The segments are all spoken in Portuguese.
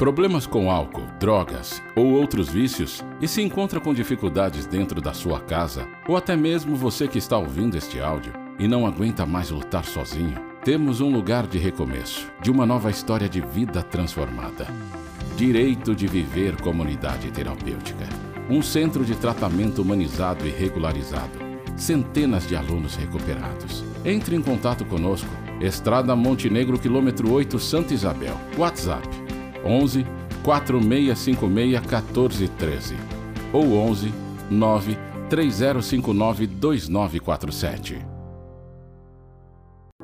Problemas com álcool, drogas ou outros vícios e se encontra com dificuldades dentro da sua casa, ou até mesmo você que está ouvindo este áudio e não aguenta mais lutar sozinho, temos um lugar de recomeço, de uma nova história de vida transformada. Direito de Viver Comunidade Terapêutica. Um centro de tratamento humanizado e regularizado. Centenas de alunos recuperados. Entre em contato conosco. Estrada Montenegro, quilômetro 8, Santa Isabel. WhatsApp 11 4656 1413 ou 11 9 3059 2947.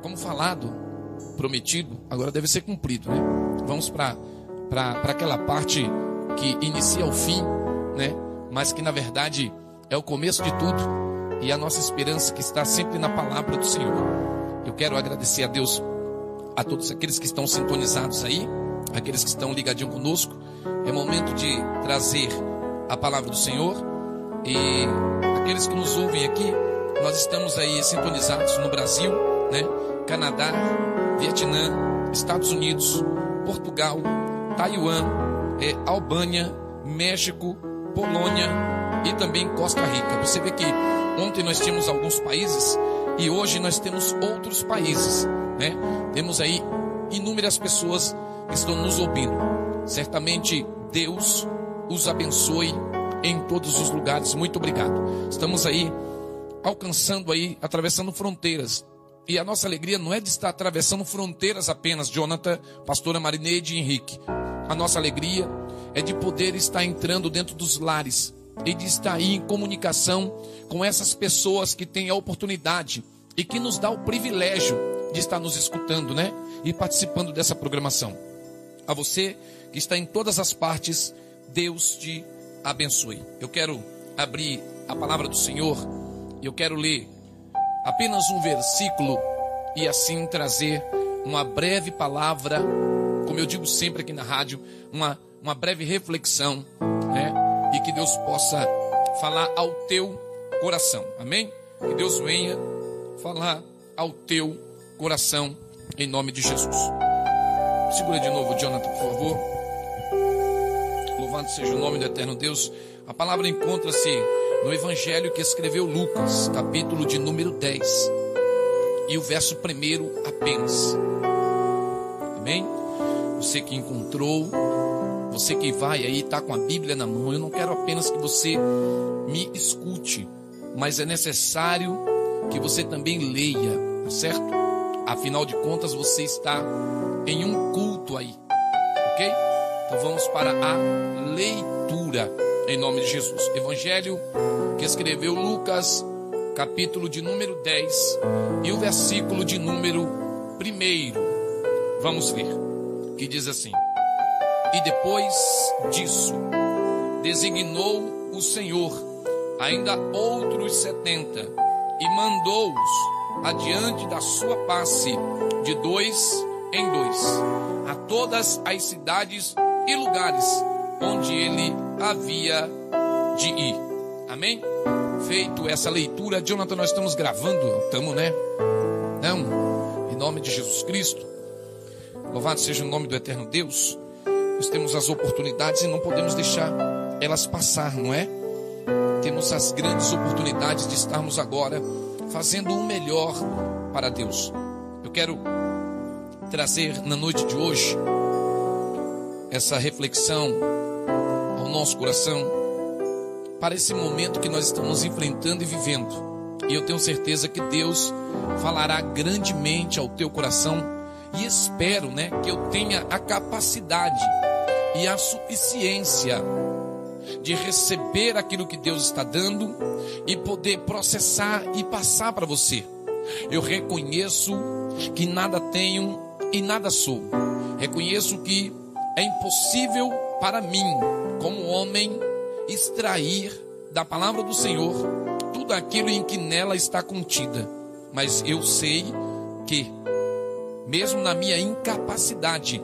Como falado, prometido, agora deve ser cumprido, né? Vamos para aquela parte que inicia o fim, né? Mas que na verdade é o começo de tudo e a nossa esperança que está sempre na palavra do Senhor. Eu quero agradecer a Deus a todos aqueles que estão sintonizados aí aqueles que estão ligadinhos conosco. É momento de trazer a palavra do Senhor e aqueles que nos ouvem aqui, nós estamos aí sintonizados no Brasil, né? Canadá, Vietnã, Estados Unidos, Portugal, Taiwan, é, Albânia, México, Polônia e também Costa Rica. Você vê que ontem nós tínhamos alguns países e hoje nós temos outros países, né? Temos aí inúmeras pessoas estão nos ouvindo. Certamente Deus os abençoe em todos os lugares. Muito obrigado. Estamos aí alcançando aí, atravessando fronteiras. E a nossa alegria não é de estar atravessando fronteiras apenas, Jonathan, pastora Marineide e Henrique. A nossa alegria é de poder estar entrando dentro dos lares e de estar aí em comunicação com essas pessoas que têm a oportunidade e que nos dá o privilégio de estar nos escutando, né? E participando dessa programação. A você que está em todas as partes, Deus te abençoe. Eu quero abrir a palavra do Senhor e eu quero ler apenas um versículo e assim trazer uma breve palavra, como eu digo sempre aqui na rádio, uma, uma breve reflexão, né? E que Deus possa falar ao teu coração, amém? Que Deus venha falar ao teu coração, em nome de Jesus. Segura de novo, Jonathan, por favor. Louvado seja o nome do eterno Deus. A palavra encontra-se no evangelho que escreveu Lucas, capítulo de número 10, e o verso primeiro apenas. Amém? Você que encontrou, você que vai aí, está com a Bíblia na mão, eu não quero apenas que você me escute, mas é necessário que você também leia, tá certo? Afinal de contas, você está em um culto aí, ok? Então vamos para a leitura em nome de Jesus. Evangelho que escreveu Lucas, capítulo de número 10 e o versículo de número 1. Vamos ver, que diz assim: E depois disso, designou o Senhor ainda outros setenta e mandou-os adiante da sua face de dois em dois, a todas as cidades e lugares onde ele havia de ir. Amém? Feito essa leitura, Jonathan, nós estamos gravando, estamos, né? Não, em nome de Jesus Cristo. Louvado seja o nome do eterno Deus. Nós temos as oportunidades e não podemos deixar elas passar, não é? Temos as grandes oportunidades de estarmos agora fazendo o melhor para Deus. Eu quero trazer na noite de hoje essa reflexão ao nosso coração para esse momento que nós estamos enfrentando e vivendo. E eu tenho certeza que Deus falará grandemente ao teu coração e espero, né, que eu tenha a capacidade e a suficiência de receber aquilo que Deus está dando e poder processar e passar para você. Eu reconheço que nada tenho e nada sou. Reconheço que é impossível para mim, como homem, extrair da palavra do Senhor tudo aquilo em que nela está contida. Mas eu sei que, mesmo na minha incapacidade,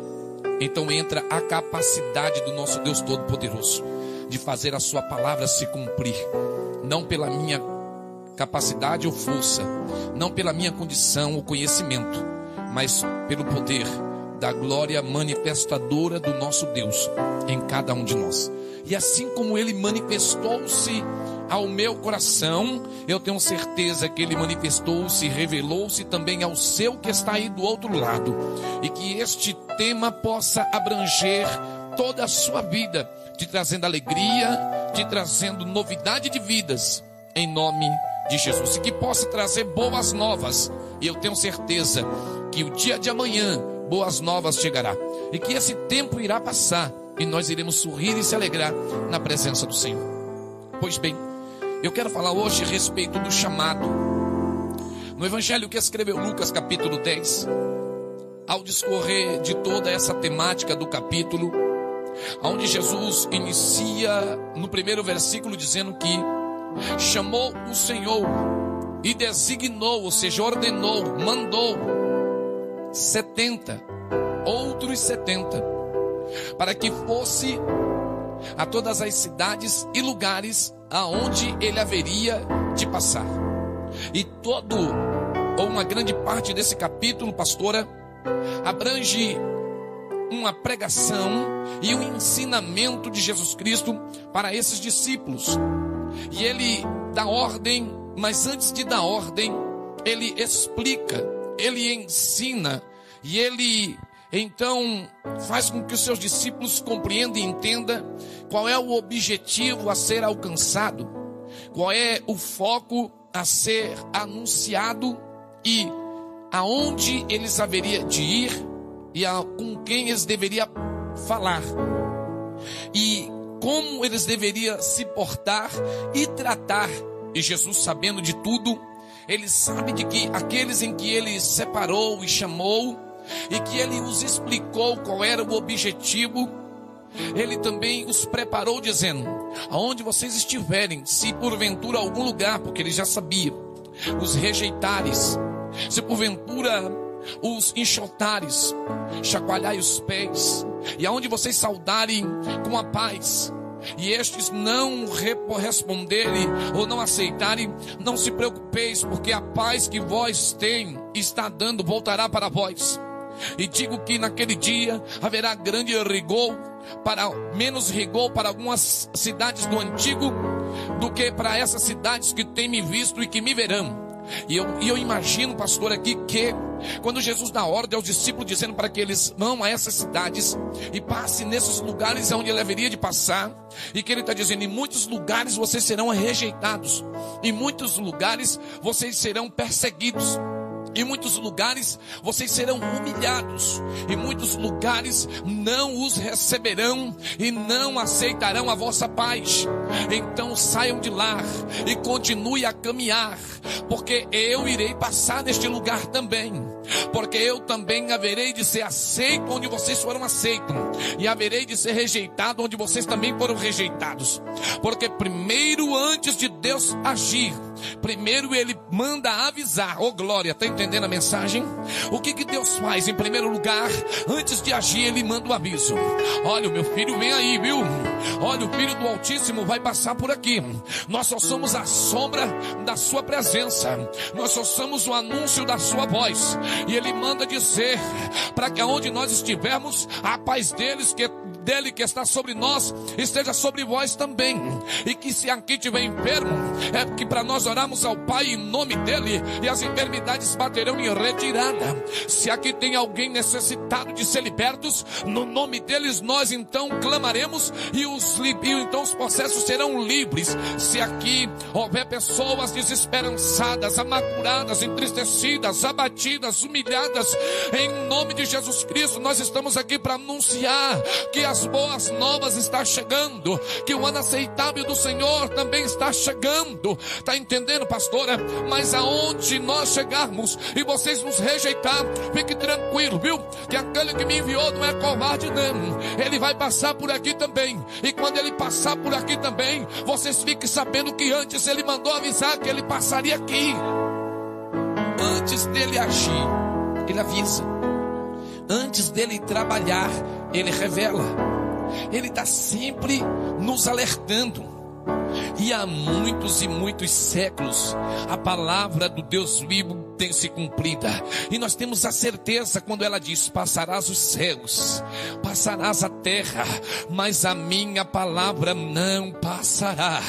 então entra a capacidade do nosso Deus Todo-Poderoso de fazer a Sua palavra se cumprir, não pela minha capacidade ou força, não pela minha condição ou conhecimento, mas pelo poder da glória manifestadora do nosso Deus em cada um de nós. E assim como ele manifestou-se ao meu coração, eu tenho certeza que ele manifestou-se, revelou-se também ao seu que está aí do outro lado. E que este tema possa abranger toda a sua vida, te trazendo alegria, te trazendo novidade de vidas, em nome de Jesus. E que possa trazer boas novas. E eu tenho certeza que o dia de amanhã, boas novas chegará. E que esse tempo irá passar e nós iremos sorrir e se alegrar na presença do Senhor. Pois bem, eu quero falar hoje a respeito do chamado. No evangelho que escreveu Lucas, capítulo 10, ao discorrer de toda essa temática do capítulo, onde Jesus inicia no primeiro versículo dizendo que chamou o Senhor e designou, ou seja, ordenou, mandou 70, outros 70 para que fosse a todas as cidades e lugares aonde ele haveria de passar. E todo ou uma grande parte desse capítulo, pastora, abrange uma pregação e um ensinamento de Jesus Cristo para esses discípulos. E ele dá ordem, mas antes de dar ordem, ele explica, ele ensina e ele então, faz com que os seus discípulos compreendam e entendam qual é o objetivo a ser alcançado, qual é o foco a ser anunciado e aonde eles haveriam de ir e a, com quem eles deveriam falar. E como eles deveriam se portar e tratar. E Jesus, sabendo de tudo, ele sabe de que aqueles em que ele separou e chamou, e que ele os explicou qual era o objetivo, ele também os preparou, dizendo: aonde vocês estiverem, se porventura algum lugar, porque ele já sabia, os rejeitares, se porventura os enxotares, chacoalhai os pés, e aonde vocês saudarem com a paz, e estes não responderem ou não aceitarem, não se preocupeis, porque a paz que vós tem está dando voltará para vós. E digo que naquele dia haverá grande rigor para menos rigor para algumas cidades do antigo do que para essas cidades que têm me visto e que me verão. E eu, e eu imagino, pastor, aqui que quando Jesus dá ordem aos discípulos dizendo para que eles vão a essas cidades e passem nesses lugares onde ele haveria de passar, e que ele está dizendo: em muitos lugares vocês serão rejeitados, em muitos lugares vocês serão perseguidos. Em muitos lugares vocês serão humilhados, em muitos lugares não os receberão e não aceitarão a vossa paz. Então saiam de lá e continue a caminhar, porque eu irei passar neste lugar também. Porque eu também haverei de ser aceito onde vocês foram aceitos, e haverei de ser rejeitado onde vocês também foram rejeitados. Porque primeiro, antes de Deus agir, primeiro ele manda avisar. Oh glória, está entendendo a mensagem? O que, que Deus faz? Em primeiro lugar, antes de agir, ele manda o um aviso. Olha, o meu filho vem aí, viu? Olha, o filho do Altíssimo vai passar por aqui. Nós só somos a sombra da sua presença. Nós só somos o anúncio da sua voz. E ele manda dizer para que aonde nós estivermos, a paz deles que dele que está sobre nós esteja sobre vós também. E que se aqui tiver enfermo, é que para nós orarmos ao Pai em nome dele e as enfermidades baterão em retirada. Se aqui tem alguém necessitado de ser libertos, no nome deles nós então clamaremos e os e então os processos serão livres. Se aqui houver pessoas desesperançadas, amarguradas, entristecidas, abatidas, humilhadas, em nome de Jesus Cristo, nós estamos aqui para anunciar que a as boas novas está chegando, que o ano aceitável do Senhor também está chegando. Está entendendo, pastora? Mas aonde nós chegarmos e vocês nos rejeitar, fique tranquilo, viu? Que aquele que me enviou não é covarde, não. Ele vai passar por aqui também. E quando ele passar por aqui também, vocês fiquem sabendo que antes ele mandou avisar que ele passaria aqui. Antes dele agir, ele avisa. Antes dele trabalhar, ele revela. Ele está sempre nos alertando. E há muitos e muitos séculos a palavra do Deus vivo tem se cumprida. E nós temos a certeza quando ela diz: Passarás os céus, passarás a terra, mas a minha palavra não passará.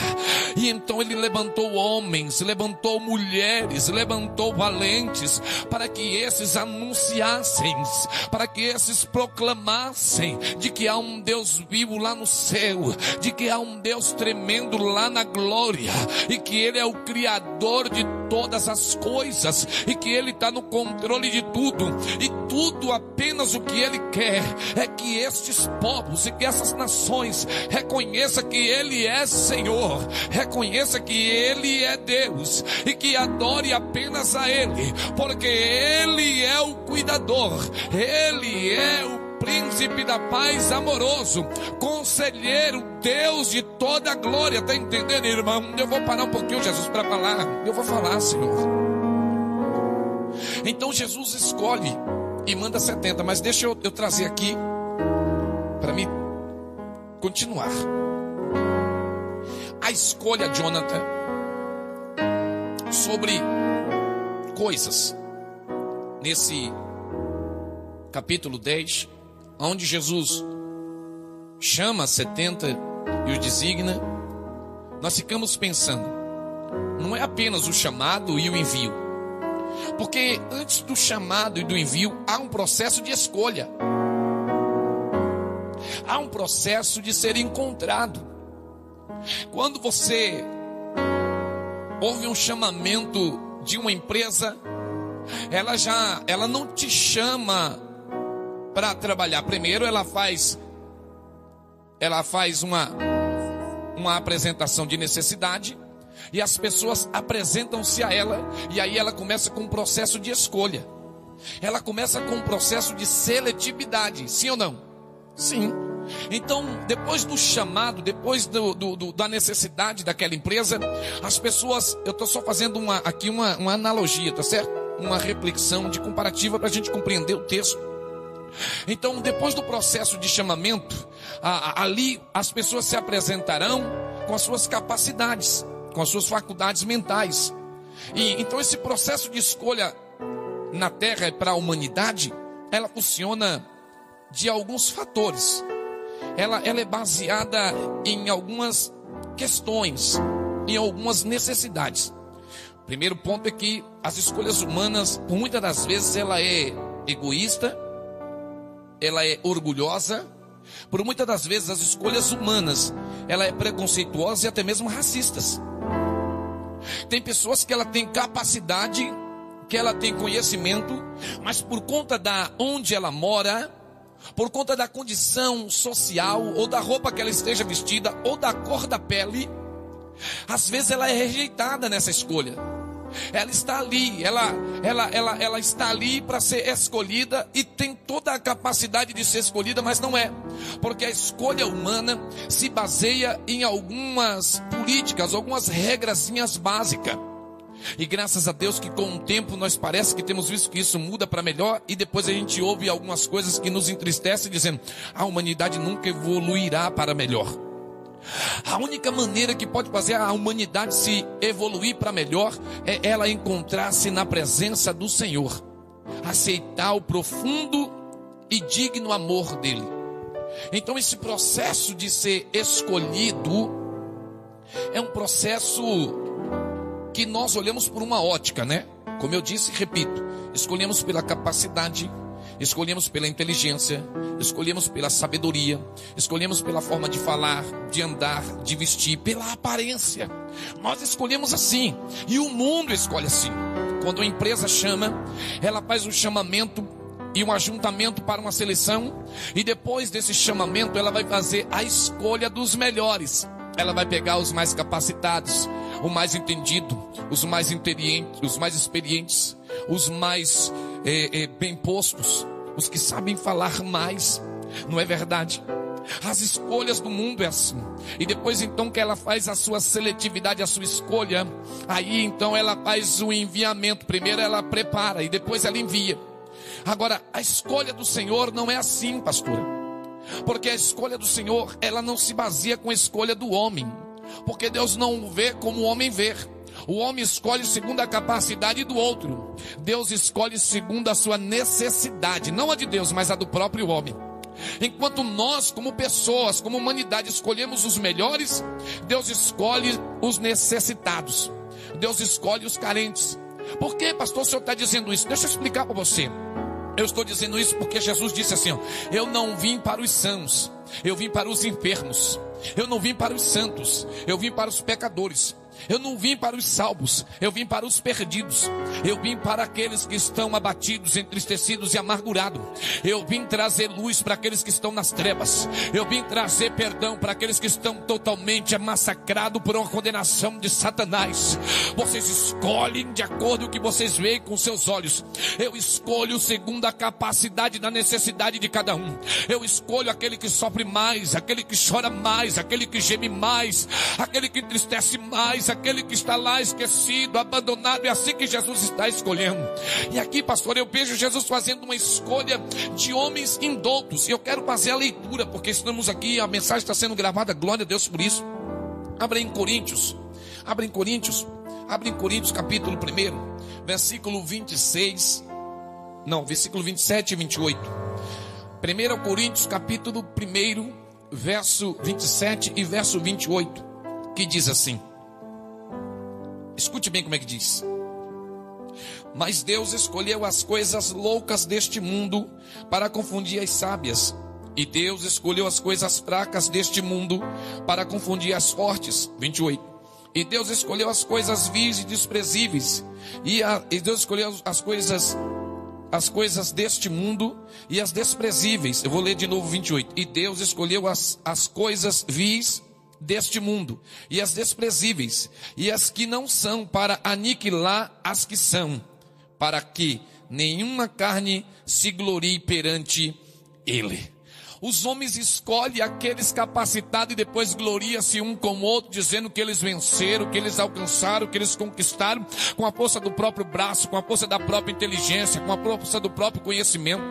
E então ele levantou homens, levantou mulheres, levantou valentes, para que esses anunciassem, para que esses proclamassem de que há um Deus vivo lá no céu, de que há um Deus tremendo lá na glória, e que Ele é o Criador de todas as coisas, e que Ele está no controle de tudo, e tudo apenas o que Ele quer é que estes povos e que essas nações reconheçam que Ele é Senhor, reconheça que Ele é Deus e que adore apenas a Ele, porque Ele é o cuidador, Ele é o príncipe da paz amoroso, conselheiro, Deus de toda a glória. Está entendendo, irmão? Eu vou parar um pouquinho, Jesus, para falar. Eu vou falar, Senhor. Então Jesus escolhe e manda 70, mas deixa eu, eu trazer aqui para me continuar. A escolha, Jonathan, sobre coisas nesse capítulo 10, onde Jesus chama 70 e os designa, nós ficamos pensando, não é apenas o chamado e o envio, porque antes do chamado e do envio há um processo de escolha, há um processo de ser encontrado. Quando você ouve um chamamento de uma empresa, ela já, ela não te chama para trabalhar. Primeiro ela faz ela faz uma uma apresentação de necessidade e as pessoas apresentam-se a ela e aí ela começa com um processo de escolha. Ela começa com um processo de seletividade, sim ou não? Sim. Então, depois do chamado, depois do, do, do, da necessidade daquela empresa, as pessoas, eu estou só fazendo uma, aqui uma, uma analogia, tá certo? Uma reflexão de comparativa para a gente compreender o texto. Então, depois do processo de chamamento, a, a, ali as pessoas se apresentarão com as suas capacidades, com as suas faculdades mentais. E então esse processo de escolha na Terra para a humanidade, ela funciona de alguns fatores. Ela, ela é baseada em algumas questões, em algumas necessidades. O primeiro ponto é que as escolhas humanas, por muitas das vezes, ela é egoísta, ela é orgulhosa, por muitas das vezes as escolhas humanas, ela é preconceituosa e até mesmo racistas. Tem pessoas que ela tem capacidade, que ela tem conhecimento, mas por conta da onde ela mora, por conta da condição social ou da roupa que ela esteja vestida ou da cor da pele, às vezes ela é rejeitada nessa escolha. Ela está ali, ela, ela, ela, ela está ali para ser escolhida e tem toda a capacidade de ser escolhida, mas não é, porque a escolha humana se baseia em algumas políticas, algumas regrazinhas básicas. E graças a Deus que com o tempo nós parece que temos visto que isso muda para melhor e depois a gente ouve algumas coisas que nos entristecem dizendo: a humanidade nunca evoluirá para melhor. A única maneira que pode fazer a humanidade se evoluir para melhor é ela encontrar-se na presença do Senhor, aceitar o profundo e digno amor dele. Então, esse processo de ser escolhido é um processo que nós olhamos por uma ótica, né? Como eu disse e repito, escolhemos pela capacidade, escolhemos pela inteligência, escolhemos pela sabedoria, escolhemos pela forma de falar, de andar, de vestir, pela aparência. Nós escolhemos assim, e o mundo escolhe assim. Quando a empresa chama, ela faz um chamamento e um ajuntamento para uma seleção, e depois desse chamamento, ela vai fazer a escolha dos melhores. Ela vai pegar os mais capacitados, o mais entendido, os mais os mais experientes, os mais bem postos, os que sabem falar mais. Não é verdade? As escolhas do mundo é assim. E depois então que ela faz a sua seletividade, a sua escolha, aí então ela faz o enviamento. Primeiro ela prepara e depois ela envia. Agora, a escolha do Senhor não é assim, pastora. Porque a escolha do Senhor, ela não se baseia com a escolha do homem. Porque Deus não vê como o homem vê. O homem escolhe segundo a capacidade do outro. Deus escolhe segundo a sua necessidade, não a de Deus, mas a do próprio homem. Enquanto nós, como pessoas, como humanidade, escolhemos os melhores, Deus escolhe os necessitados. Deus escolhe os carentes. Por que, pastor, o senhor está dizendo isso? Deixa eu explicar para você. Eu estou dizendo isso porque Jesus disse assim: ó, Eu não vim para os sãos, eu vim para os enfermos. Eu não vim para os santos, eu vim para os pecadores. Eu não vim para os salvos, eu vim para os perdidos. Eu vim para aqueles que estão abatidos, entristecidos e amargurados. Eu vim trazer luz para aqueles que estão nas trevas. Eu vim trazer perdão para aqueles que estão totalmente massacrados por uma condenação de Satanás. Vocês escolhem de acordo com o que vocês veem com seus olhos. Eu escolho segundo a capacidade da necessidade de cada um. Eu escolho aquele que sofre mais, aquele que chora mais, aquele que geme mais, aquele que entristece mais aquele que está lá esquecido, abandonado, é assim que Jesus está escolhendo. E aqui, pastor, eu vejo Jesus fazendo uma escolha de homens indoutos. E eu quero fazer a leitura, porque estamos aqui, a mensagem está sendo gravada, glória a Deus por isso. Abra em Coríntios, abra em Coríntios, abra em Coríntios capítulo 1, versículo 26, não, versículo 27 e 28. 1 Coríntios capítulo 1, verso 27 e verso 28, que diz assim: Escute bem como é que diz. Mas Deus escolheu as coisas loucas deste mundo para confundir as sábias. E Deus escolheu as coisas fracas deste mundo para confundir as fortes. 28. E Deus escolheu as coisas vis e desprezíveis. E, a, e Deus escolheu as coisas as coisas deste mundo e as desprezíveis. Eu vou ler de novo 28. E Deus escolheu as, as coisas vis deste mundo, e as desprezíveis, e as que não são, para aniquilar as que são, para que nenhuma carne se glorie perante Ele. Os homens escolhem aqueles capacitados e depois gloria-se um com o outro, dizendo que eles venceram, que eles alcançaram, que eles conquistaram, com a força do próprio braço, com a força da própria inteligência, com a força do próprio conhecimento.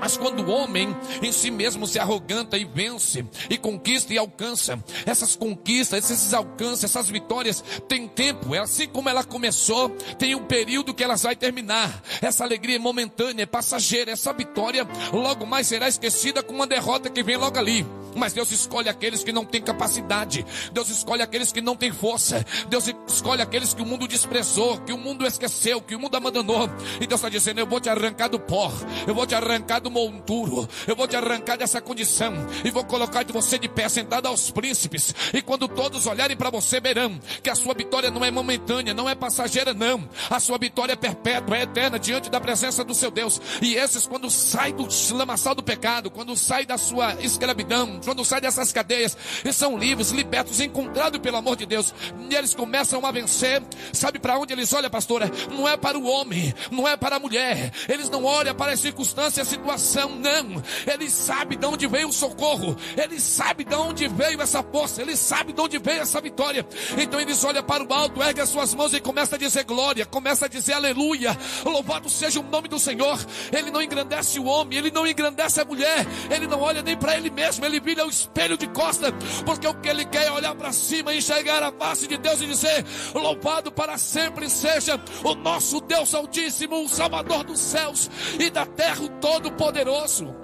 Mas quando o homem em si mesmo se arroganta e vence, e conquista e alcança, essas conquistas, esses alcances, essas vitórias, tem tempo, é assim como ela começou, tem um período que elas vai terminar. Essa alegria é momentânea, é passageira, essa vitória logo mais será esquecida com uma derrota derrota que vem logo ali. Mas Deus escolhe aqueles que não têm capacidade. Deus escolhe aqueles que não têm força. Deus escolhe aqueles que o mundo desprezou, que o mundo esqueceu, que o mundo abandonou. E Deus está dizendo: Eu vou te arrancar do pó, eu vou te arrancar do monturo, eu vou te arrancar dessa condição e vou colocar de você de pé, sentado aos príncipes. E quando todos olharem para você, verão que a sua vitória não é momentânea, não é passageira, não. A sua vitória é perpétua, é eterna diante da presença do seu Deus. E esses, quando saem do lamaçal do pecado, quando saem da sua escravidão, quando saem dessas cadeias, e são livres, libertos, encontrados pelo amor de Deus, e eles começam a vencer. Sabe para onde eles olham, pastora? Não é para o homem, não é para a mulher, eles não olham para a circunstância, a situação, não. Eles sabem de onde veio o socorro, eles sabem de onde veio essa força, eles sabem de onde veio essa vitória. Então eles olham para o alto, erguem as suas mãos e começam a dizer glória, começa a dizer aleluia, louvado seja o nome do Senhor. Ele não engrandece o homem, ele não engrandece a mulher, ele não olha nem para ele mesmo, ele vira o espelho de costa, porque o que ele quer é olhar para cima e enxergar a face de Deus e dizer: Louvado para sempre seja o nosso Deus Altíssimo, o Salvador dos céus e da terra, o Todo-Poderoso.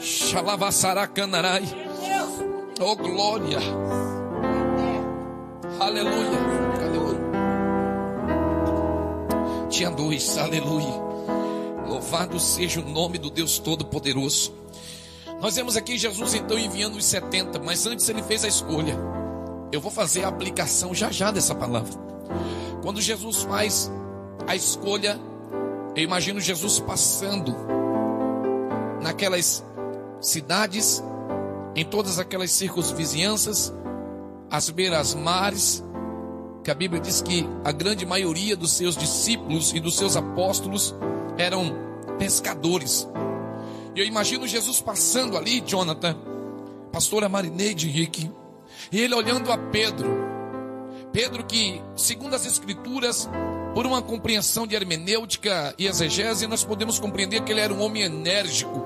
Xalavassaracanarai. Oh glória. Aleluia. O Tinha dois, aleluia. Louvado seja o nome do Deus Todo-Poderoso. Nós vemos aqui Jesus então enviando os 70, mas antes ele fez a escolha. Eu vou fazer a aplicação já já dessa palavra. Quando Jesus faz a escolha, eu imagino Jesus passando naquelas cidades, em todas aquelas circunvizinhanças, as beiras mares, que a Bíblia diz que a grande maioria dos seus discípulos e dos seus apóstolos eram pescadores. E eu imagino Jesus passando ali, Jonathan, pastora Marineide Henrique, e ele olhando a Pedro. Pedro que, segundo as escrituras, por uma compreensão de hermenêutica e exegese, nós podemos compreender que ele era um homem enérgico.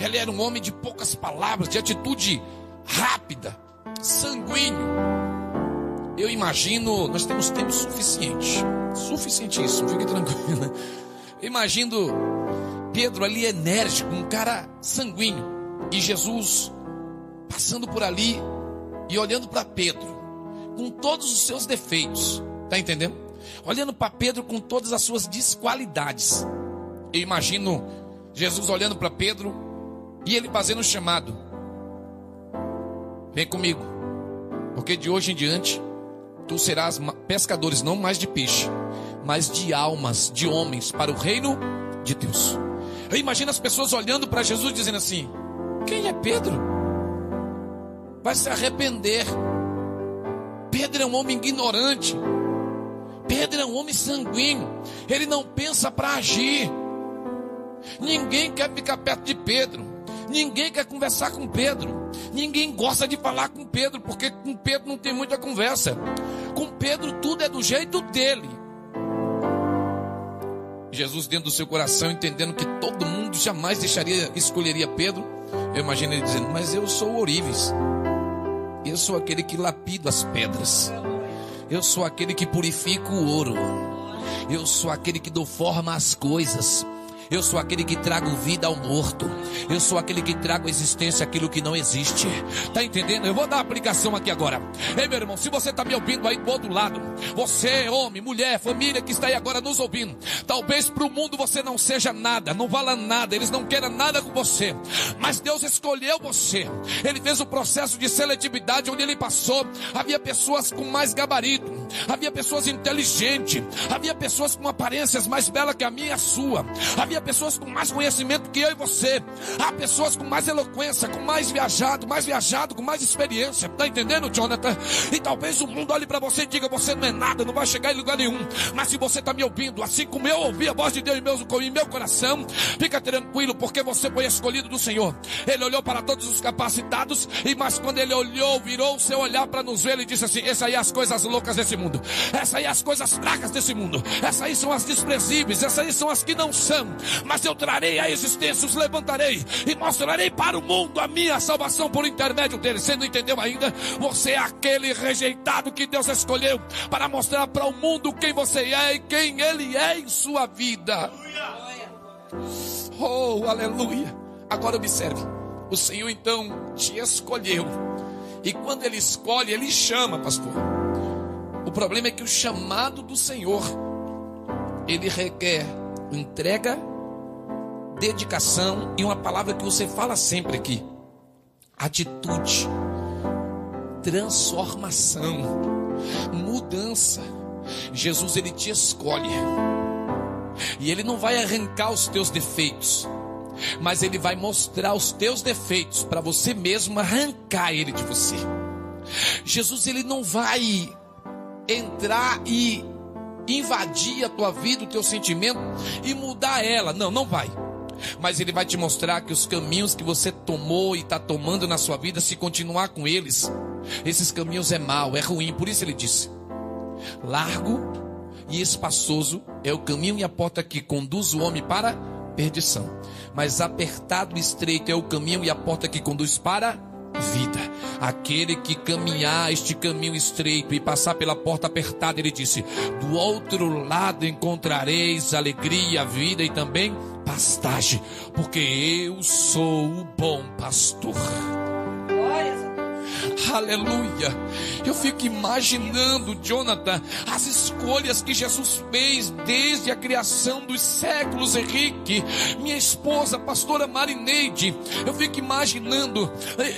Ele era um homem de poucas palavras, de atitude rápida, sanguíneo. eu imagino, nós temos tempo suficiente, suficientíssimo, fique tranquilo. Imagino Pedro ali enérgico, um cara sanguíneo, e Jesus passando por ali e olhando para Pedro, com todos os seus defeitos, tá entendendo? Olhando para Pedro com todas as suas desqualidades. Eu imagino Jesus olhando para Pedro e ele fazendo o chamado: Vem comigo, porque de hoje em diante tu serás pescadores não mais de peixe, mas de almas, de homens, para o reino de Deus. Eu imagino as pessoas olhando para Jesus dizendo assim: Quem é Pedro? vai se arrepender. Pedro é um homem ignorante. Pedro é um homem sanguíneo. Ele não pensa para agir. Ninguém quer ficar perto de Pedro. Ninguém quer conversar com Pedro. Ninguém gosta de falar com Pedro, porque com Pedro não tem muita conversa. Com Pedro tudo é do jeito dele. Jesus, dentro do seu coração, entendendo que todo mundo jamais deixaria, escolheria Pedro, eu imagino ele dizendo: Mas eu sou Orives. Eu sou aquele que lapido as pedras. Eu sou aquele que purifica o ouro. Eu sou aquele que dou forma às coisas. Eu sou aquele que trago vida ao morto. Eu sou aquele que trago existência àquilo que não existe. Tá entendendo? Eu vou dar uma aplicação aqui agora. Ei, meu irmão, se você está me ouvindo aí do outro lado, você, homem, mulher, família que está aí agora nos ouvindo, talvez para o mundo você não seja nada, não vala nada, eles não queiram nada com você. Mas Deus escolheu você. Ele fez o processo de seletividade onde ele passou. Havia pessoas com mais gabarito, havia pessoas inteligentes, havia pessoas com aparências mais belas que a minha e a sua. Havia havia pessoas com mais conhecimento que eu e você. Há pessoas com mais eloquência, com mais viajado, mais viajado, com mais experiência. Tá entendendo, Jonathan? E talvez o mundo olhe para você e diga: você não é nada, não vai chegar em lugar nenhum. Mas se você está me ouvindo, assim como eu ouvi a voz de Deus em meu, em meu coração, fica tranquilo, porque você foi escolhido do Senhor. Ele olhou para todos os capacitados, e mas quando ele olhou, virou o seu olhar para nos ver, ele disse assim: Essas aí é as coisas loucas desse mundo, essas aí é as coisas fracas desse mundo, essas aí são as desprezíveis, essas aí são as que não são mas eu trarei a existência, os levantarei e mostrarei para o mundo a minha salvação por intermédio dele. Você não entendeu ainda? Você é aquele rejeitado que Deus escolheu para mostrar para o mundo quem você é e quem ele é em sua vida. Oh, aleluia. Agora observe. O Senhor então te escolheu. E quando ele escolhe, ele chama, pastor. O problema é que o chamado do Senhor ele requer entrega dedicação e uma palavra que você fala sempre aqui: atitude, transformação, mudança. Jesus ele te escolhe. E ele não vai arrancar os teus defeitos, mas ele vai mostrar os teus defeitos para você mesmo arrancar ele de você. Jesus ele não vai entrar e invadir a tua vida, o teu sentimento e mudar ela. Não, não vai mas Ele vai te mostrar que os caminhos que você tomou e está tomando na sua vida, se continuar com eles, esses caminhos é mal, é ruim. Por isso Ele disse: largo e espaçoso é o caminho e a porta que conduz o homem para perdição, mas apertado e estreito é o caminho e a porta que conduz para vida. Aquele que caminhar este caminho estreito e passar pela porta apertada, ele disse: do outro lado encontrareis alegria, vida e também pastagem, porque eu sou o bom pastor. Aleluia. Eu fico imaginando, Jonathan, as escolhas que Jesus fez desde a criação dos séculos, Henrique, minha esposa, pastora Marineide. Eu fico imaginando,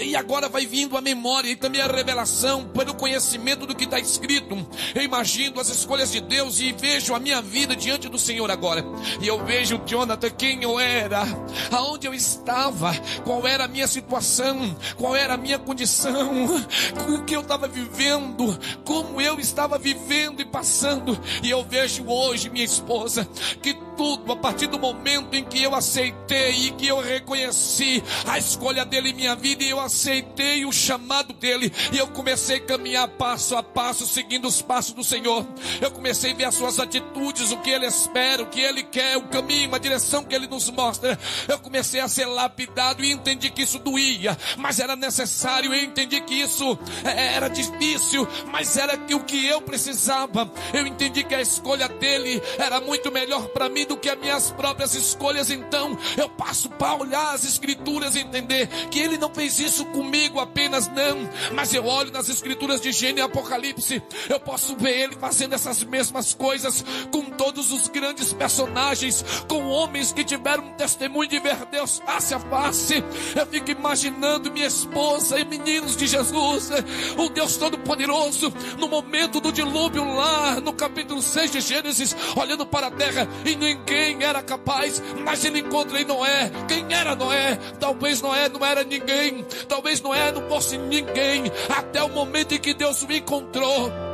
e agora vai vindo a memória e também a revelação pelo conhecimento do que está escrito. Eu imagino as escolhas de Deus e vejo a minha vida diante do Senhor agora. E eu vejo, Jonathan, quem eu era, aonde eu estava, qual era a minha situação, qual era a minha condição o que eu estava vivendo, como eu estava vivendo e passando. E eu vejo hoje, minha esposa, que tudo a partir do momento em que eu aceitei e que eu reconheci a escolha dele em minha vida e eu aceitei o chamado dele e eu comecei a caminhar passo a passo, seguindo os passos do Senhor. Eu comecei a ver as suas atitudes, o que ele espera, o que ele quer, o caminho, a direção que ele nos mostra. Eu comecei a ser lapidado e entendi que isso doía, mas era necessário. Eu entendi que isso é, era difícil, mas era o que eu precisava. Eu entendi que a escolha dele era muito melhor para mim do que as minhas próprias escolhas. Então eu passo para olhar as escrituras e entender que ele não fez isso comigo apenas, não. Mas eu olho nas escrituras de Gênesis e Apocalipse, eu posso ver ele fazendo essas mesmas coisas com todos os grandes personagens, com homens que tiveram um testemunho de ver Deus face a face. Eu fico imaginando minha esposa e meninos de Jesus, o Deus Todo-Poderoso, no momento do dilúvio lá, no capítulo 6 de Gênesis, olhando para a terra e ninguém era capaz, mas ele encontra em Noé. Quem era Noé? Talvez Noé não era ninguém, talvez Noé não fosse ninguém, até o momento em que Deus o encontrou.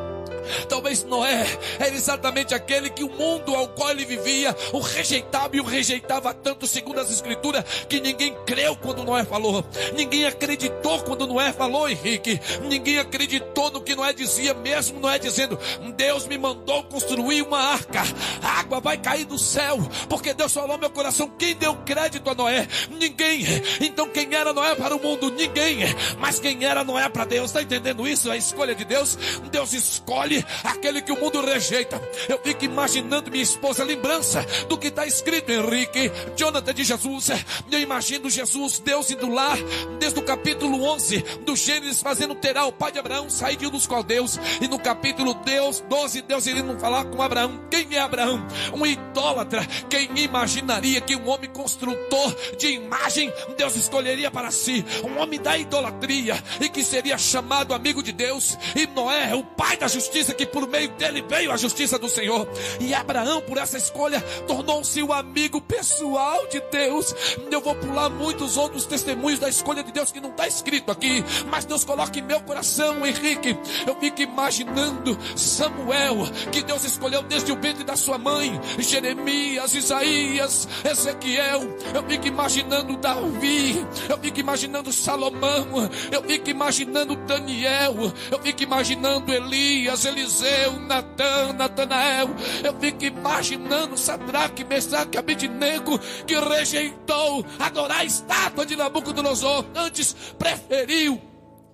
Talvez Noé era exatamente aquele que o mundo ao qual ele vivia o rejeitava e o rejeitava tanto, segundo as Escrituras, que ninguém creu quando Noé falou, ninguém acreditou quando Noé falou, Henrique, ninguém acreditou no que Noé dizia, mesmo Noé dizendo: Deus me mandou construir uma arca, a água vai cair do céu, porque Deus falou meu coração. Quem deu crédito a Noé? Ninguém. Então quem era Noé para o mundo? Ninguém. Mas quem era Noé para Deus? Está entendendo isso? A escolha de Deus? Deus escolhe escolhe aquele que o mundo rejeita. Eu fico imaginando minha esposa, lembrança do que está escrito, Henrique, Jonathan de Jesus. Eu imagino Jesus, Deus indo lá, desde o capítulo 11 do Gênesis, fazendo Terá, o pai de Abraão, sair de um dos caldeus. E no capítulo Deus, 12, Deus iria falar com Abraão. Quem é Abraão? Um idólatra. Quem imaginaria que um homem construtor de imagem, Deus escolheria para si? Um homem da idolatria e que seria chamado amigo de Deus. E Noé, o pai da justiça justiça, que por meio dele veio a justiça do Senhor. E Abraão, por essa escolha, tornou-se o amigo pessoal de Deus. Eu vou pular muitos outros testemunhos da escolha de Deus que não está escrito aqui, mas Deus coloca em meu coração, Henrique. Eu fico imaginando Samuel, que Deus escolheu desde o ventre da sua mãe, Jeremias, Isaías, Ezequiel. Eu fico imaginando Davi, eu fico imaginando Salomão, eu fico imaginando Daniel, eu fico imaginando Elias, Eliseu, Natan, Natanael. Eu fico imaginando Sadraque, Mesaque, Abednego, que rejeitou adorar a estátua de Nabucodonosor. Antes preferiu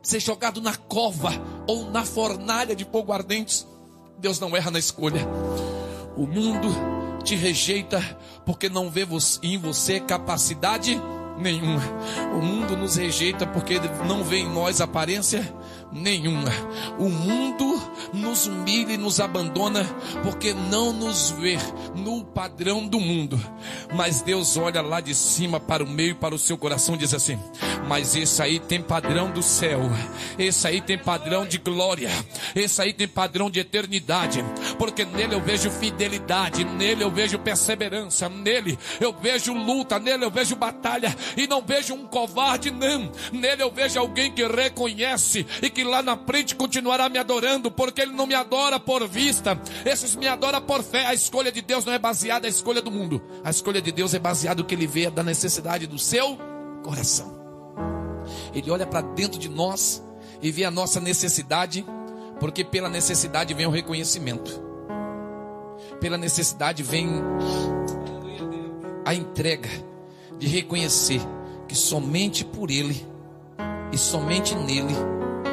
ser jogado na cova ou na fornalha de fogo ardente. Deus não erra na escolha. O mundo te rejeita porque não vê em você capacidade nenhuma. O mundo nos rejeita porque não vê em nós aparência nenhuma. O mundo nos humilha e nos abandona porque não nos vê no padrão do mundo. Mas Deus olha lá de cima para o meio, para o seu coração e diz assim: Mas esse aí tem padrão do céu, esse aí tem padrão de glória, esse aí tem padrão de eternidade, porque nele eu vejo fidelidade, nele eu vejo perseverança, nele eu vejo luta, nele eu vejo batalha e não vejo um covarde, não. Nele eu vejo alguém que reconhece e que lá na frente continuará me adorando, porque ele não me adora por vista, esses me adoram por fé. A escolha de Deus não é baseada na escolha do mundo, a escolha de Deus é baseada no que ele vê da necessidade do seu coração. Ele olha para dentro de nós e vê a nossa necessidade, porque pela necessidade vem o reconhecimento, pela necessidade vem a entrega de reconhecer que somente por Ele e somente nele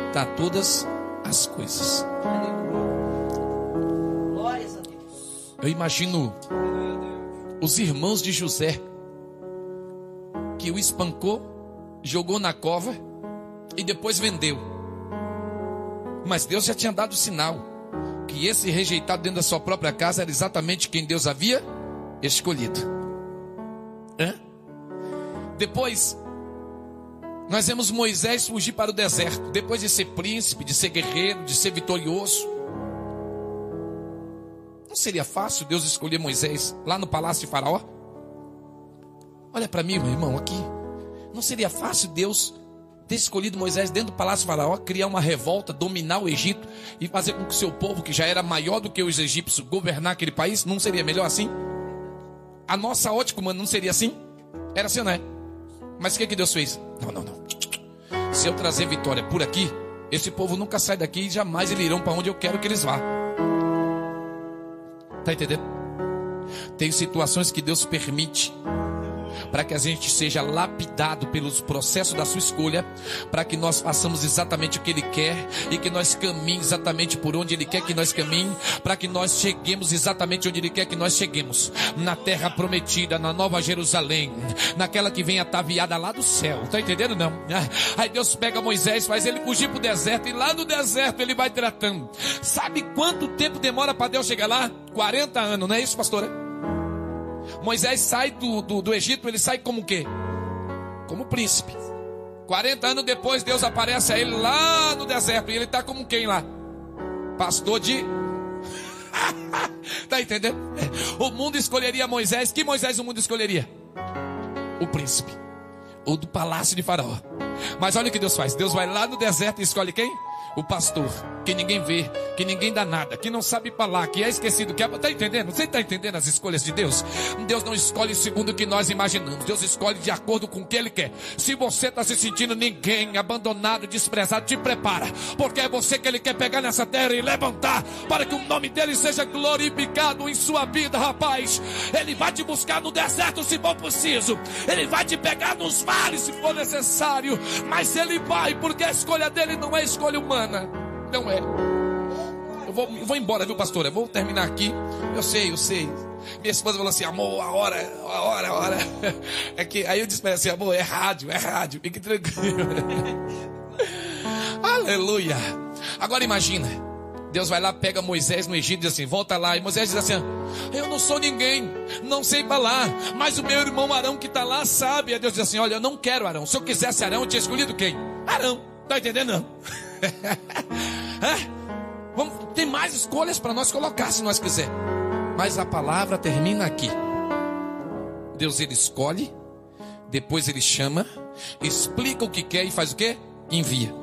está todas as coisas. Eu imagino os irmãos de José que o espancou, jogou na cova e depois vendeu. Mas Deus já tinha dado sinal que esse rejeitado dentro da sua própria casa era exatamente quem Deus havia escolhido. Hã? Depois nós vemos Moisés fugir para o deserto, depois de ser príncipe, de ser guerreiro, de ser vitorioso. Não seria fácil Deus escolher Moisés lá no palácio de Faraó? Olha para mim, meu irmão, aqui. Não seria fácil Deus ter escolhido Moisés dentro do palácio de Faraó, criar uma revolta, dominar o Egito e fazer com que o seu povo, que já era maior do que os egípcios, governar aquele país? Não seria melhor assim? A nossa ótica humana não seria assim? Era assim, não é? Mas o que, que Deus fez? Não, não, não. Se eu trazer vitória por aqui, esse povo nunca sai daqui e jamais eles irão para onde eu quero que eles vá. Tá entendendo? Tem situações que Deus permite para que a gente seja lapidado pelos processos da sua escolha, para que nós façamos exatamente o que Ele quer e que nós caminhemos exatamente por onde Ele quer que nós caminhemos, para que nós cheguemos exatamente onde Ele quer que nós cheguemos, na terra prometida, na Nova Jerusalém, naquela que vem ataviada lá do céu, tá entendendo não? Aí Deus pega Moisés, faz ele fugir para o deserto e lá no deserto ele vai tratando. Sabe quanto tempo demora para Deus chegar lá? 40 anos, não é isso, pastora? Moisés sai do, do, do Egito, ele sai como o quê? Como príncipe. 40 anos depois, Deus aparece a ele lá no deserto. E ele está como quem lá? Pastor de. tá entendendo? O mundo escolheria Moisés. Que Moisés o mundo escolheria? O príncipe. O do palácio de Faraó. Mas olha o que Deus faz: Deus vai lá no deserto e escolhe quem? o pastor, que ninguém vê, que ninguém dá nada, que não sabe falar, que é esquecido, que é... Está entendendo? Você está entendendo as escolhas de Deus? Deus não escolhe segundo o que nós imaginamos, Deus escolhe de acordo com o que Ele quer. Se você está se sentindo ninguém, abandonado, desprezado, te prepara, porque é você que Ele quer pegar nessa terra e levantar, para que o nome dEle seja glorificado em sua vida, rapaz. Ele vai te buscar no deserto se for preciso, Ele vai te pegar nos vales se for necessário, mas Ele vai, porque a escolha dEle não é escolha humana. Não é. Eu vou, eu vou embora, viu, pastor? Eu vou terminar aqui. Eu sei, eu sei. Minha esposa falou assim, amor, a hora, a hora, a hora. É que, aí eu disse para ela assim, amor, é rádio, é rádio. Fique tranquilo. Aleluia. Agora imagina. Deus vai lá, pega Moisés no Egito e diz assim: volta lá. E Moisés diz assim: Eu não sou ninguém, não sei falar, mas o meu irmão Arão que está lá sabe. E Deus diz assim: Olha, eu não quero Arão. Se eu quisesse Arão, eu tinha escolhido quem? Arão. Está entendendo? Não. é? Vamos, tem mais escolhas para nós colocar se nós quiser. Mas a palavra termina aqui. Deus ele escolhe, depois ele chama, explica o que quer e faz o que? Envia.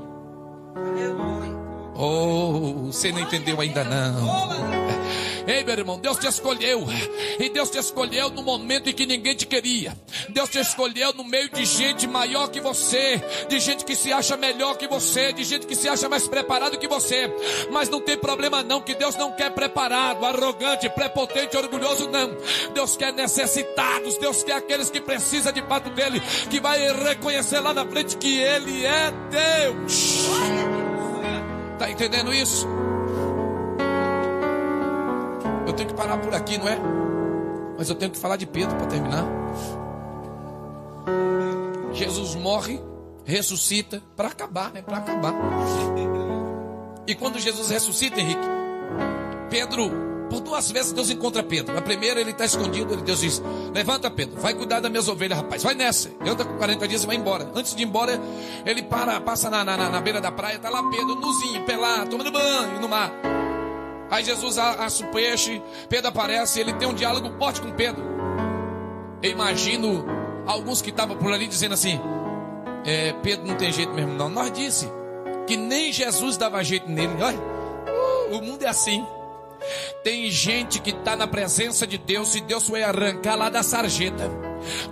Oh, você não entendeu ainda não. Ei, meu irmão, Deus te escolheu. E Deus te escolheu no momento em que ninguém te queria. Deus te escolheu no meio de gente maior que você, de gente que se acha melhor que você, de gente que se acha mais preparado que você. Mas não tem problema não, que Deus não quer preparado, arrogante, prepotente, orgulhoso não. Deus quer necessitados, Deus quer aqueles que precisam de fato dele, que vai reconhecer lá na frente que ele é Deus. Tá entendendo isso? Eu tenho que parar por aqui, não é? Mas eu tenho que falar de Pedro para terminar. Jesus morre, ressuscita para acabar, né? Para acabar. E quando Jesus ressuscita, Henrique, Pedro, por duas vezes Deus encontra Pedro. A primeira ele está escondido, Deus diz: Levanta, Pedro, vai cuidar das minhas ovelhas, rapaz. Vai nessa. Ele anda com 40 dias e vai embora. Antes de ir embora, ele para, passa na, na, na beira da praia, está lá Pedro, nuzinho, pelado, tomando banho no mar. Aí Jesus assa o peixe, Pedro aparece, ele tem um diálogo forte com Pedro. Eu imagino alguns que estavam por ali dizendo assim: é, Pedro não tem jeito mesmo, não. Nós disse que nem Jesus dava jeito nele. Olha, uh, o mundo é assim. Tem gente que está na presença de Deus e Deus vai arrancar lá da sarjeta.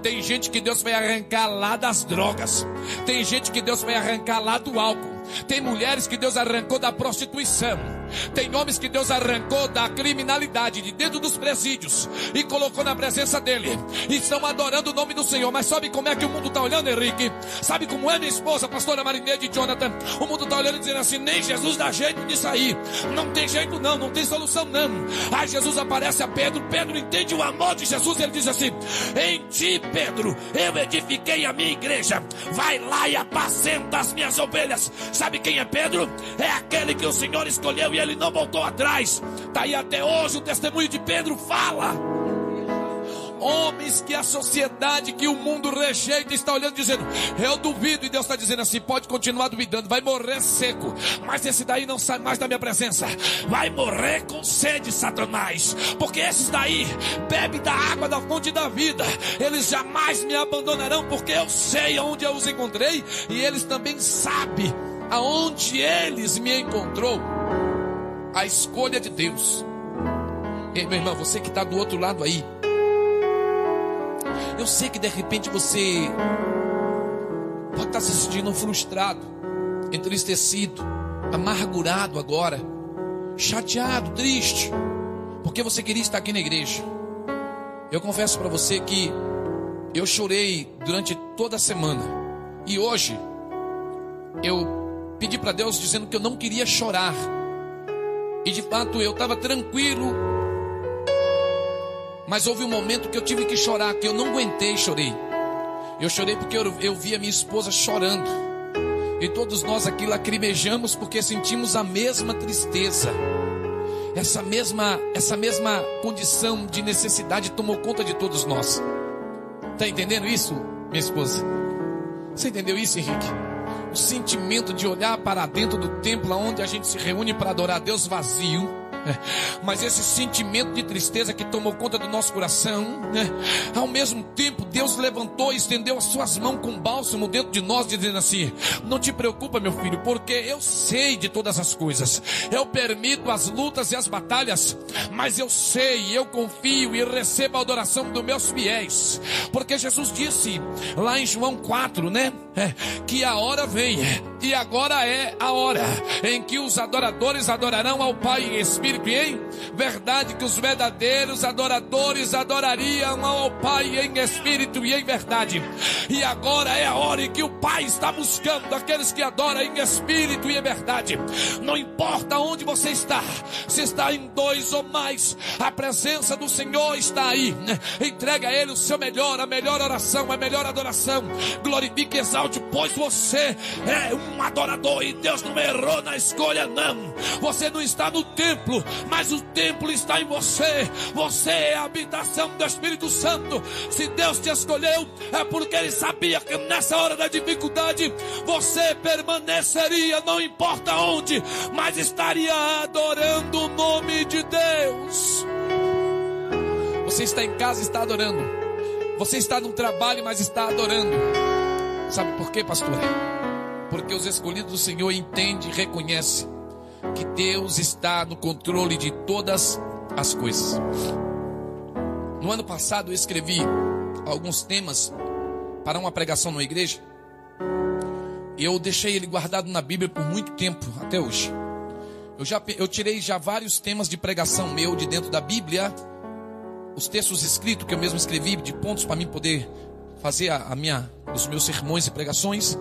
Tem gente que Deus vai arrancar lá das drogas. Tem gente que Deus vai arrancar lá do álcool. Tem mulheres que Deus arrancou da prostituição. Tem homens que Deus arrancou da criminalidade de dentro dos presídios e colocou na presença dele. E estão adorando o nome do Senhor. Mas sabe como é que o mundo está olhando, Henrique? Sabe como é minha esposa, pastora Marineide de Jonathan? O mundo está olhando e dizendo assim: nem Jesus dá jeito de sair. Não tem jeito, não, não tem solução, não. Aí Jesus aparece a Pedro. Pedro entende o amor de Jesus. Ele diz assim: Em ti, Pedro, eu edifiquei a minha igreja. Vai lá e apacenta as minhas ovelhas. Sabe quem é Pedro? É aquele que o Senhor escolheu e ele não voltou atrás. Está aí até hoje o testemunho de Pedro fala. Homens que a sociedade, que o mundo rejeita, está olhando dizendo: Eu duvido, e Deus está dizendo assim: pode continuar duvidando, vai morrer seco, mas esse daí não sai mais da minha presença, vai morrer com sede, Satanás, porque esses daí bebem da água da fonte da vida, eles jamais me abandonarão, porque eu sei onde eu os encontrei, e eles também sabem aonde eles me encontrou a escolha de Deus. Ei, meu irmão, você que está do outro lado aí, Eu sei que de repente você pode estar se sentindo frustrado, entristecido, amargurado agora, chateado, triste, porque você queria estar aqui na igreja. Eu confesso para você que eu chorei durante toda a semana e hoje eu pedi para Deus dizendo que eu não queria chorar. E de fato eu estava tranquilo. Mas houve um momento que eu tive que chorar, que eu não aguentei, chorei. Eu chorei porque eu, eu vi a minha esposa chorando. E todos nós aqui lacrimejamos porque sentimos a mesma tristeza. Essa mesma, essa mesma condição de necessidade tomou conta de todos nós. Está entendendo isso, minha esposa? Você entendeu isso, Henrique? O sentimento de olhar para dentro do templo onde a gente se reúne para adorar a Deus vazio é. Mas esse sentimento de tristeza que tomou conta do nosso coração, né? ao mesmo tempo, Deus levantou e estendeu as suas mãos com bálsamo dentro de nós, dizendo assim: Não te preocupa, meu filho, porque eu sei de todas as coisas. Eu permito as lutas e as batalhas, mas eu sei, eu confio e recebo a adoração dos meus fiéis. Porque Jesus disse lá em João 4, né? É, que a hora vem, e agora é a hora em que os adoradores adorarão ao Pai em espírito e em verdade, que os verdadeiros adoradores adorariam ao Pai em espírito e em verdade. E agora é a hora em que o Pai está buscando aqueles que adoram em espírito e em verdade. Não importa onde você está, se está em dois ou mais, a presença do Senhor está aí. Entrega a Ele o seu melhor, a melhor oração, a melhor adoração. Glorifique e exalte, pois você é um adorador e Deus não errou na escolha, não. Você não está no templo, mas o templo está em você. Você é a habitação do Espírito Santo. Se Deus te escolheu, é porque Ele sabia que nessa hora da dificuldade você permaneceria, não importa onde, mas estaria adorando o nome de Deus. Você está em casa, está adorando. Você está no trabalho, mas está adorando. Sabe por quê, pastor? Porque os escolhidos do Senhor entendem e reconhecem que Deus está no controle de todas as coisas. No ano passado eu escrevi alguns temas para uma pregação na igreja. Eu deixei ele guardado na Bíblia por muito tempo, até hoje. Eu já eu tirei já vários temas de pregação meu de dentro da Bíblia, os textos escritos que eu mesmo escrevi de pontos para mim poder fazer a, a minha os meus sermões e pregações.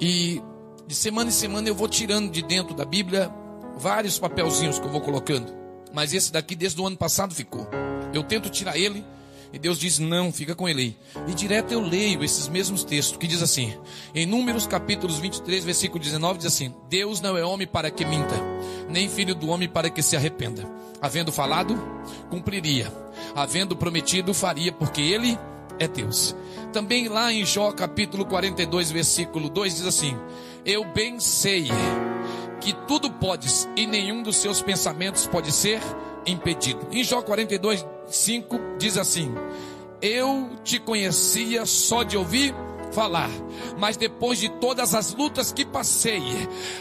E de semana em semana eu vou tirando de dentro da Bíblia vários papelzinhos que eu vou colocando. Mas esse daqui desde o ano passado ficou. Eu tento tirar ele e Deus diz: "Não, fica com ele aí". E direto eu leio esses mesmos textos que diz assim: em Números capítulos 23, versículo 19 diz assim: Deus não é homem para que minta, nem filho do homem para que se arrependa. Havendo falado, cumpriria. Havendo prometido, faria, porque ele é Deus. Também lá em Jó capítulo 42, versículo 2 diz assim: Eu bem sei que tudo podes e nenhum dos seus pensamentos pode ser impedido. Em Jó 42, 5 diz assim: Eu te conhecia só de ouvir falar, mas depois de todas as lutas que passei,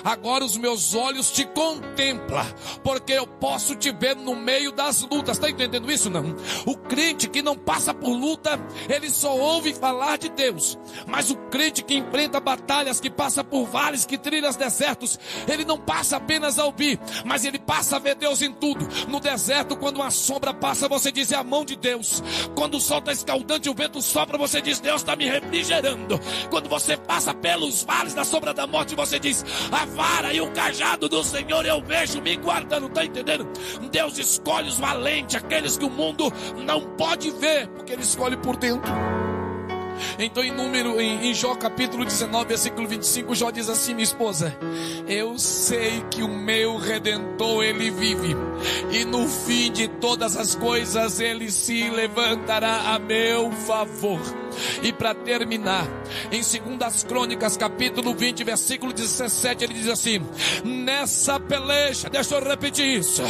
agora os meus olhos te contemplam, porque eu posso te ver no meio das lutas. Está entendendo isso não? O crente que não passa por luta, ele só ouve falar de Deus. Mas o crente que enfrenta batalhas, que passa por vales, que trilhas desertos, ele não passa apenas a ouvir, mas ele passa a ver Deus em tudo. No deserto, quando uma sombra passa, você diz é a mão de Deus. Quando o sol está escaldante, o vento sopra, você diz Deus está me refrigerando. Quando você passa pelos vales da sombra da morte, você diz: A vara e o cajado do Senhor eu vejo me guardando. Está entendendo? Deus escolhe os valentes, aqueles que o mundo não pode ver, porque Ele escolhe por dentro. Então, em número, em, em, Jó capítulo 19, versículo 25, Jó diz assim: minha esposa, eu sei que o meu redentor ele vive, e no fim de todas as coisas ele se levantará a meu favor. E para terminar, Em 2 Crônicas, capítulo 20, versículo 17, ele diz assim: Nessa peleja, deixa eu repetir isso.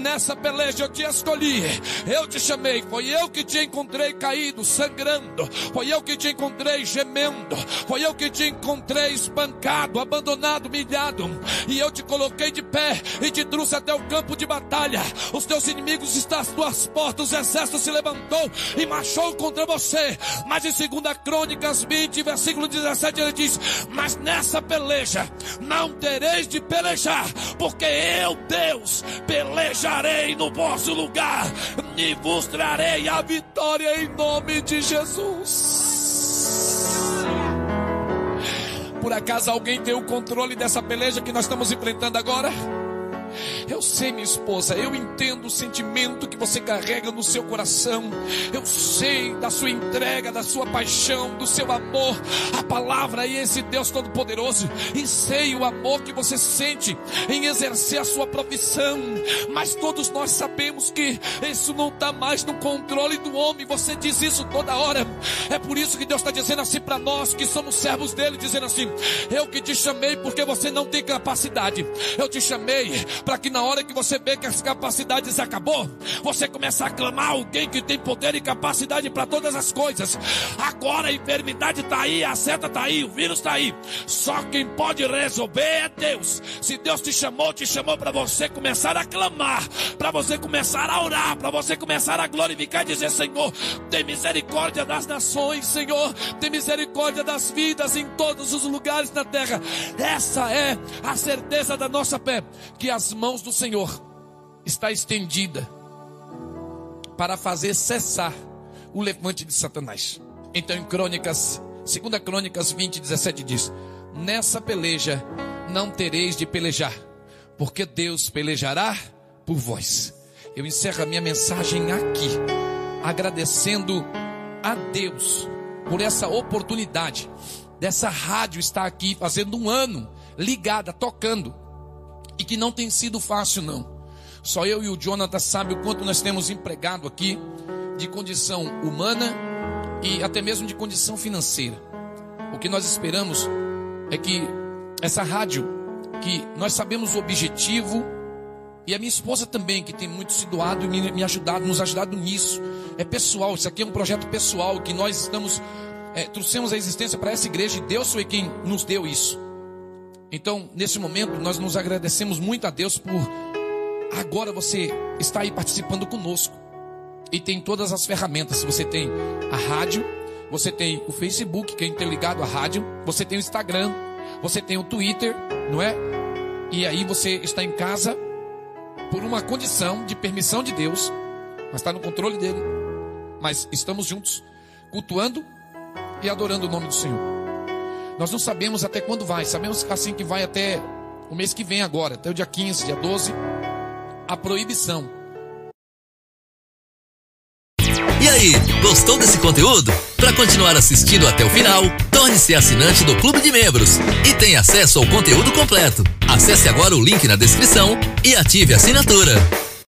Nessa peleja eu te escolhi, eu te chamei, foi eu que te encontrei caído, sangrando, foi eu que te encontrei gemendo, foi eu que te encontrei espancado, abandonado, humilhado, e eu te coloquei de pé e te trouxe até o campo de batalha. Os teus inimigos estão às tuas portas, o exército se levantou e marchou contra você. Mas em 2 Crônicas 20, versículo 17, ele diz: Mas nessa peleja não tereis de pelejar, porque eu, Deus, pelejarei no vosso lugar e vos trarei a vitória em nome de Jesus. Por acaso alguém tem o controle dessa peleja que nós estamos enfrentando agora? Eu sei, minha esposa, eu entendo o sentimento que você carrega no seu coração. Eu sei da sua entrega, da sua paixão, do seu amor. A palavra é esse Deus Todo-Poderoso. E sei o amor que você sente em exercer a sua profissão. Mas todos nós sabemos que isso não está mais no controle do homem. Você diz isso toda hora. É por isso que Deus está dizendo assim para nós que somos servos dele, dizendo assim: Eu que te chamei porque você não tem capacidade. Eu te chamei para que na hora que você vê que as capacidades acabou, você começa a clamar alguém que tem poder e capacidade para todas as coisas. Agora a enfermidade está aí, a seta está aí, o vírus está aí. Só quem pode resolver é Deus. Se Deus te chamou, te chamou para você começar a clamar, para você começar a orar, para você começar a glorificar e dizer: Senhor, tem misericórdia das nações, Senhor, tem misericórdia das vidas em todos os lugares da terra. Essa é a certeza da nossa fé, que as mãos do Senhor está estendida para fazer cessar o levante de Satanás. Então em Crônicas, 2 Crônicas 20, 17 diz: Nessa peleja não tereis de pelejar, porque Deus pelejará por vós. Eu encerro a minha mensagem aqui, agradecendo a Deus por essa oportunidade dessa rádio estar aqui fazendo um ano ligada, tocando e que não tem sido fácil, não. Só eu e o Jonathan sabem o quanto nós temos empregado aqui de condição humana e até mesmo de condição financeira. O que nós esperamos é que essa rádio, que nós sabemos o objetivo, e a minha esposa também, que tem muito se doado e me, me ajudado, nos ajudado nisso. É pessoal, isso aqui é um projeto pessoal que nós estamos, é, trouxemos a existência para essa igreja e Deus foi quem nos deu isso. Então, nesse momento, nós nos agradecemos muito a Deus por agora você está aí participando conosco. E tem todas as ferramentas. Você tem a rádio, você tem o Facebook, que é interligado à rádio, você tem o Instagram, você tem o Twitter, não é? E aí você está em casa por uma condição de permissão de Deus, mas está no controle dele. Mas estamos juntos, cultuando e adorando o nome do Senhor. Nós não sabemos até quando vai, sabemos assim que vai até o mês que vem agora, até o dia 15, dia 12, a proibição. E aí, gostou desse conteúdo? Para continuar assistindo até o final, torne-se assinante do Clube de Membros e tenha acesso ao conteúdo completo. Acesse agora o link na descrição e ative a assinatura.